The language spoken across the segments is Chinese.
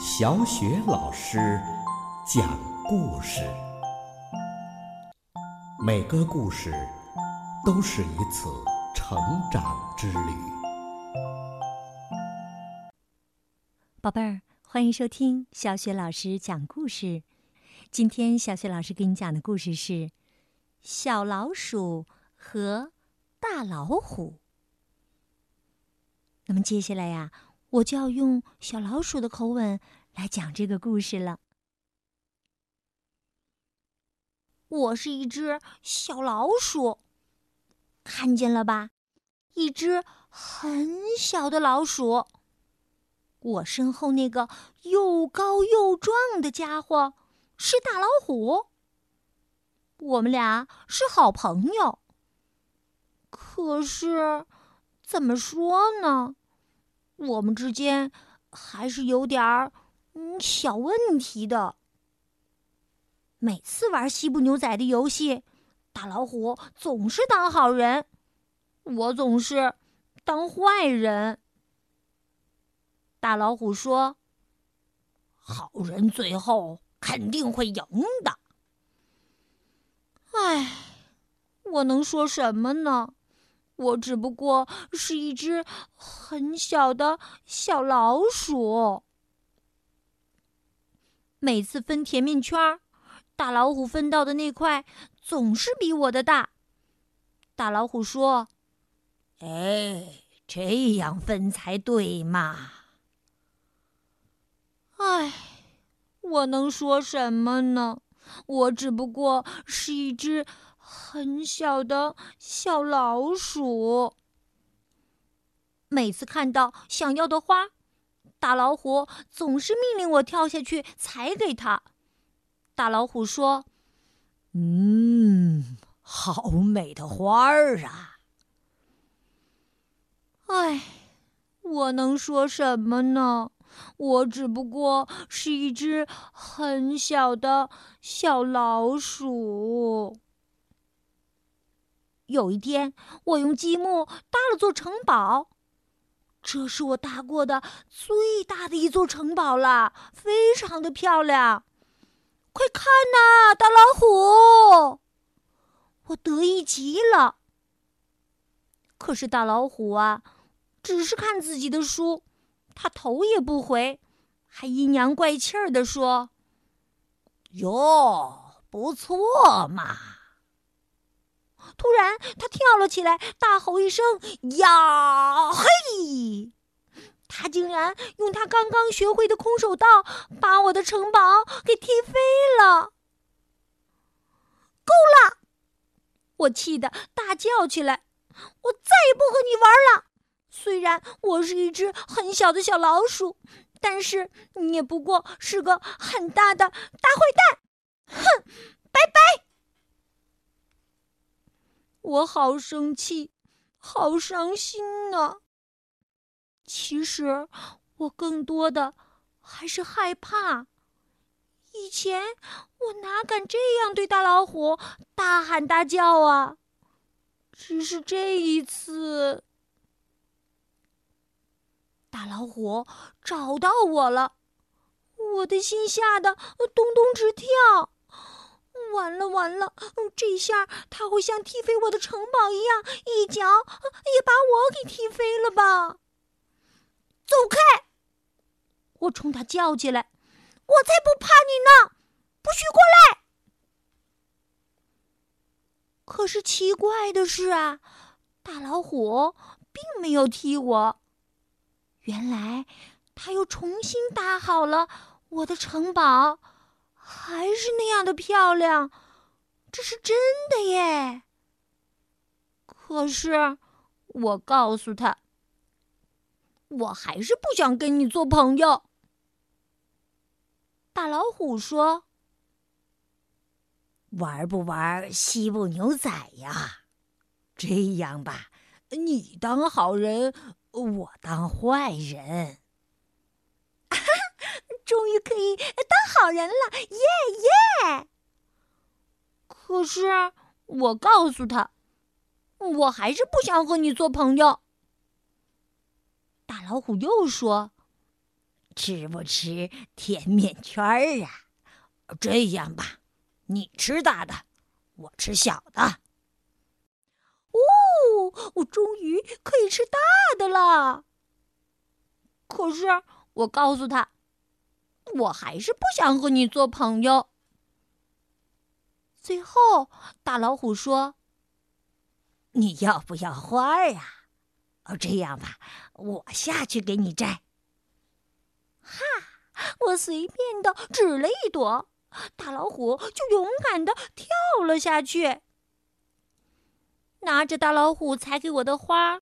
小雪老师讲故事，每个故事都是一次成长之旅。宝贝儿，欢迎收听小雪老师讲故事。今天小雪老师给你讲的故事是《小老鼠和大老虎》。那么接下来呀，我就要用小老鼠的口吻来讲这个故事了。我是一只小老鼠，看见了吧？一只很小的老鼠。我身后那个又高又壮的家伙是大老虎。我们俩是好朋友。可是，怎么说呢？我们之间还是有点儿嗯小问题的。每次玩西部牛仔的游戏，大老虎总是当好人，我总是当坏人。大老虎说：“好人最后肯定会赢的。”唉，我能说什么呢？我只不过是一只很小的小老鼠。每次分甜面圈，大老虎分到的那块总是比我的大。大老虎说：“哎，这样分才对嘛。”哎，我能说什么呢？我只不过是一只很小的小老鼠。每次看到想要的花，大老虎总是命令我跳下去采给他。大老虎说：“嗯，好美的花儿啊！”唉，我能说什么呢？我只不过是一只很小的小老鼠。有一天，我用积木搭了座城堡，这是我搭过的最大的一座城堡了，非常的漂亮。快看呐，大老虎！我得意极了。可是大老虎啊，只是看自己的书。他头也不回，还阴阳怪气儿地说：“哟，不错嘛！”突然，他跳了起来，大吼一声：“呀嘿！”他竟然用他刚刚学会的空手道把我的城堡给踢飞了！够了！我气得大叫起来：“我再也不和你玩了！”虽然我是一只很小的小老鼠，但是你也不过是个很大的大坏蛋！哼，拜拜！我好生气，好伤心啊！其实我更多的还是害怕。以前我哪敢这样对大老虎大喊大叫啊！只是这一次。大老虎找到我了，我的心吓得咚咚直跳。完了完了，这下他会像踢飞我的城堡一样，一脚也把我给踢飞了吧？走开！我冲他叫起来：“我才不怕你呢！不许过来！”可是奇怪的是啊，大老虎并没有踢我。原来，他又重新搭好了我的城堡，还是那样的漂亮，这是真的耶。可是，我告诉他，我还是不想跟你做朋友。大老虎说：“玩不玩西部牛仔呀？这样吧，你当好人。”我当坏人，终于可以当好人了，耶耶！可是我告诉他，我还是不想和你做朋友。大老虎又说：“吃不吃甜面圈儿啊？这样吧，你吃大的，我吃小的。哦，我终于可以吃大的了。可是我告诉他，我还是不想和你做朋友。最后，大老虎说：“你要不要花儿呀？哦，这样吧，我下去给你摘。”哈！我随便的指了一朵，大老虎就勇敢的跳了下去。拿着大老虎采给我的花，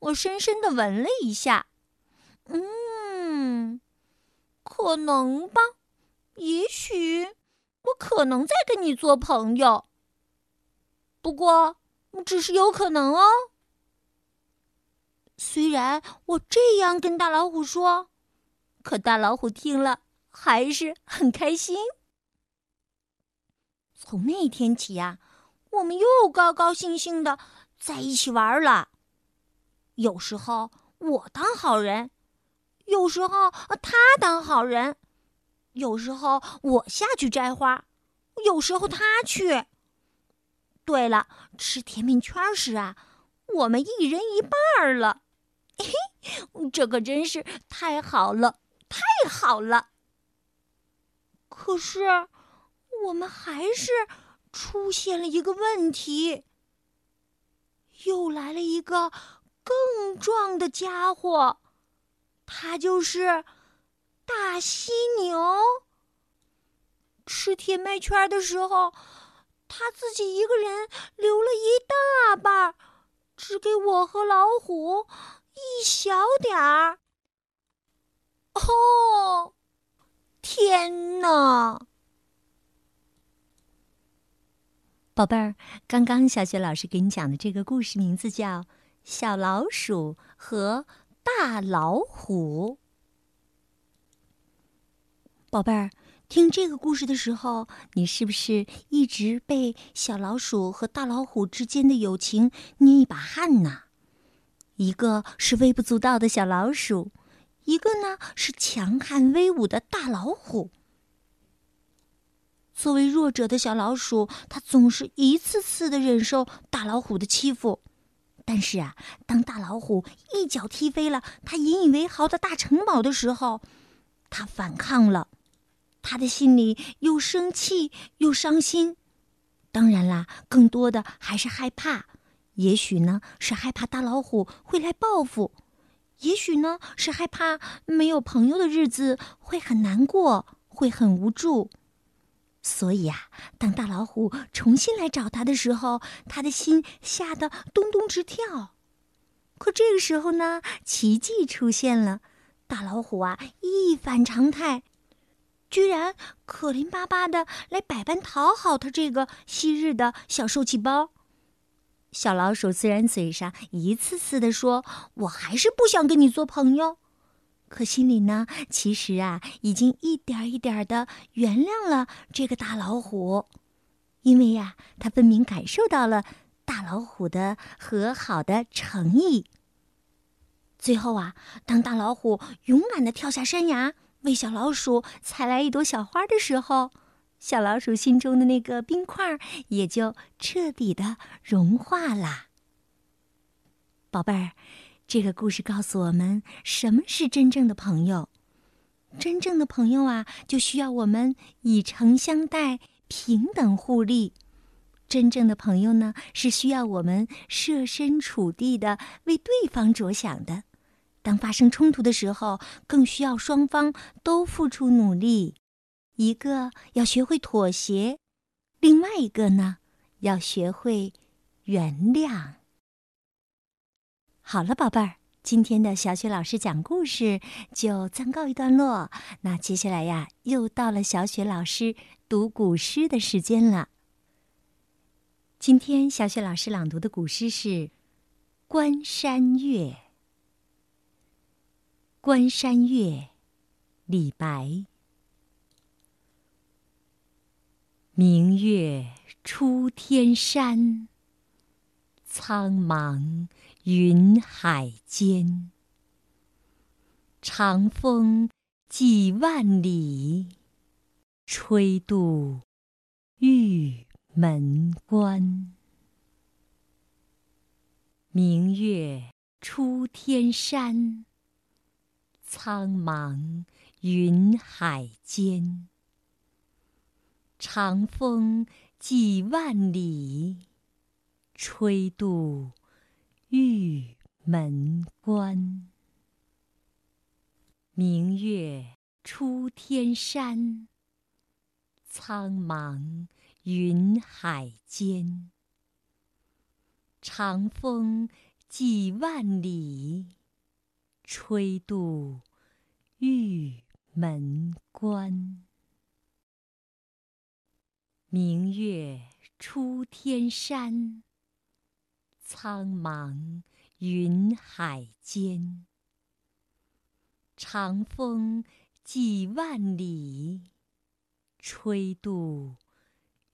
我深深的闻了一下，嗯，可能吧，也许。我可能再跟你做朋友，不过只是有可能哦。虽然我这样跟大老虎说，可大老虎听了还是很开心。从那天起呀，我们又高高兴兴的在一起玩了。有时候我当好人，有时候他当好人。有时候我下去摘花，有时候他去。对了，吃甜面圈时啊，我们一人一半了。嘿，这可真是太好了，太好了。可是，我们还是出现了一个问题。又来了一个更壮的家伙，他就是。大犀牛吃甜麦圈的时候，他自己一个人留了一大半，只给我和老虎一小点儿。哦，天哪！宝贝儿，刚刚小雪老师给你讲的这个故事名字叫《小老鼠和大老虎》。宝贝儿，听这个故事的时候，你是不是一直被小老鼠和大老虎之间的友情捏一把汗呢？一个是微不足道的小老鼠，一个呢是强悍威武的大老虎。作为弱者的小老鼠，它总是一次次的忍受大老虎的欺负。但是啊，当大老虎一脚踢飞了它引以为豪的大城堡的时候，它反抗了。他的心里又生气又伤心，当然啦，更多的还是害怕。也许呢，是害怕大老虎会来报复；也许呢，是害怕没有朋友的日子会很难过，会很无助。所以啊，当大老虎重新来找他的时候，他的心吓得咚咚直跳。可这个时候呢，奇迹出现了，大老虎啊，一反常态。居然可怜巴巴的来百般讨好他这个昔日的小受气包。小老鼠虽然嘴上一次次的说“我还是不想跟你做朋友”，可心里呢，其实啊，已经一点一点的原谅了这个大老虎，因为呀，他分明感受到了大老虎的和好的诚意。最后啊，当大老虎勇敢的跳下山崖。为小老鼠采来一朵小花的时候，小老鼠心中的那个冰块也就彻底的融化了。宝贝儿，这个故事告诉我们，什么是真正的朋友？真正的朋友啊，就需要我们以诚相待，平等互利。真正的朋友呢，是需要我们设身处地的为对方着想的。当发生冲突的时候，更需要双方都付出努力。一个要学会妥协，另外一个呢，要学会原谅。好了，宝贝儿，今天的小雪老师讲故事就暂告一段落。那接下来呀，又到了小雪老师读古诗的时间了。今天小雪老师朗读的古诗是《关山月》。《关山月》李白。明月出天山，苍茫云海间。长风几万里，吹度玉门关。明月出天山，苍茫云海间。长风几万里，吹度玉门关。明月出天山，苍茫云海间。长风几万里，吹度玉门关。明月出天山，苍茫云海间。长风几万里，吹度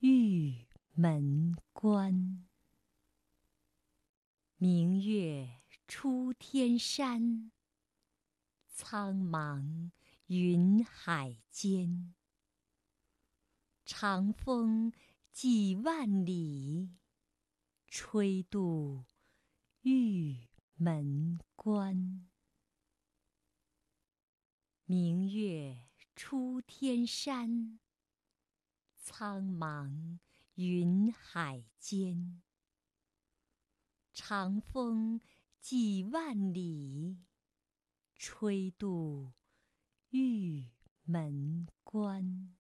玉门关。明月出天山，苍茫云海间。长风几万里，吹度玉门关。明月出天山，苍茫云海间。长风几万里，吹度玉门关。